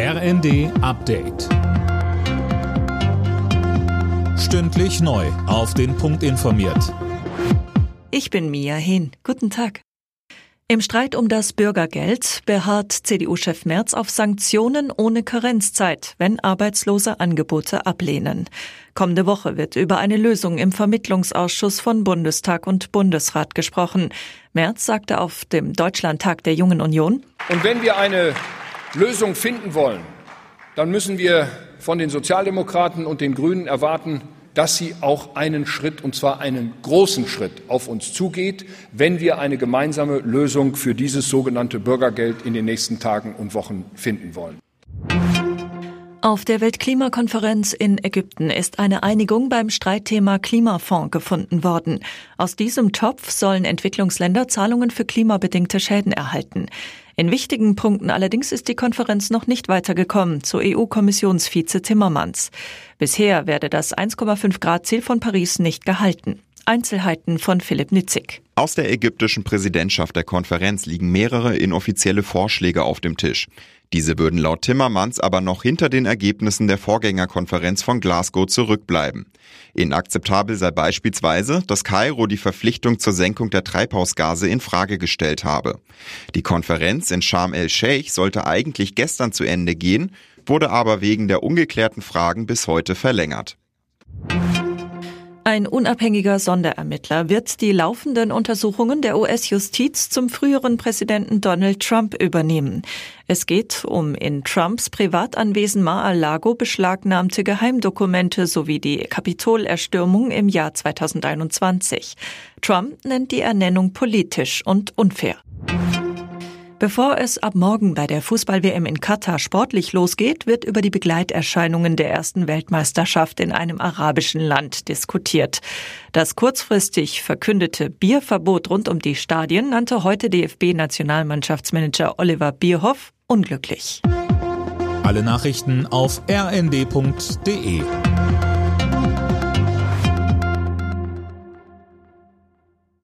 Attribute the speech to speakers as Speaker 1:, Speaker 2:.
Speaker 1: RND Update. Stündlich neu. Auf den Punkt informiert.
Speaker 2: Ich bin Mia Hehn. Guten Tag. Im Streit um das Bürgergeld beharrt CDU-Chef Merz auf Sanktionen ohne Karenzzeit, wenn Arbeitslose Angebote ablehnen. Kommende Woche wird über eine Lösung im Vermittlungsausschuss von Bundestag und Bundesrat gesprochen. Merz sagte auf dem Deutschlandtag der Jungen Union.
Speaker 3: Und wenn wir eine Lösung finden wollen, dann müssen wir von den Sozialdemokraten und den Grünen erwarten, dass sie auch einen Schritt, und zwar einen großen Schritt, auf uns zugeht, wenn wir eine gemeinsame Lösung für dieses sogenannte Bürgergeld in den nächsten Tagen und Wochen finden wollen.
Speaker 2: Auf der Weltklimakonferenz in Ägypten ist eine Einigung beim Streitthema Klimafonds gefunden worden. Aus diesem Topf sollen Entwicklungsländer Zahlungen für klimabedingte Schäden erhalten. In wichtigen Punkten allerdings ist die Konferenz noch nicht weitergekommen, zu EU-Kommissionsvize Timmermans. Bisher werde das 1,5 Grad Ziel von Paris nicht gehalten. Einzelheiten von Philipp Nitzig.
Speaker 4: Aus der ägyptischen Präsidentschaft der Konferenz liegen mehrere inoffizielle Vorschläge auf dem Tisch. Diese würden laut Timmermans aber noch hinter den Ergebnissen der Vorgängerkonferenz von Glasgow zurückbleiben. Inakzeptabel sei beispielsweise, dass Kairo die Verpflichtung zur Senkung der Treibhausgase in Frage gestellt habe. Die Konferenz in Sharm el-Sheikh sollte eigentlich gestern zu Ende gehen, wurde aber wegen der ungeklärten Fragen bis heute verlängert.
Speaker 2: Ein unabhängiger Sonderermittler wird die laufenden Untersuchungen der US-Justiz zum früheren Präsidenten Donald Trump übernehmen. Es geht um in Trumps Privatanwesen Mar-a-Lago beschlagnahmte Geheimdokumente sowie die Kapitolerstürmung im Jahr 2021. Trump nennt die Ernennung politisch und unfair. Bevor es ab morgen bei der Fußball-WM in Katar sportlich losgeht, wird über die Begleiterscheinungen der ersten Weltmeisterschaft in einem arabischen Land diskutiert. Das kurzfristig verkündete Bierverbot rund um die Stadien nannte heute DFB-Nationalmannschaftsmanager Oliver Bierhoff unglücklich.
Speaker 1: Alle Nachrichten auf rnd.de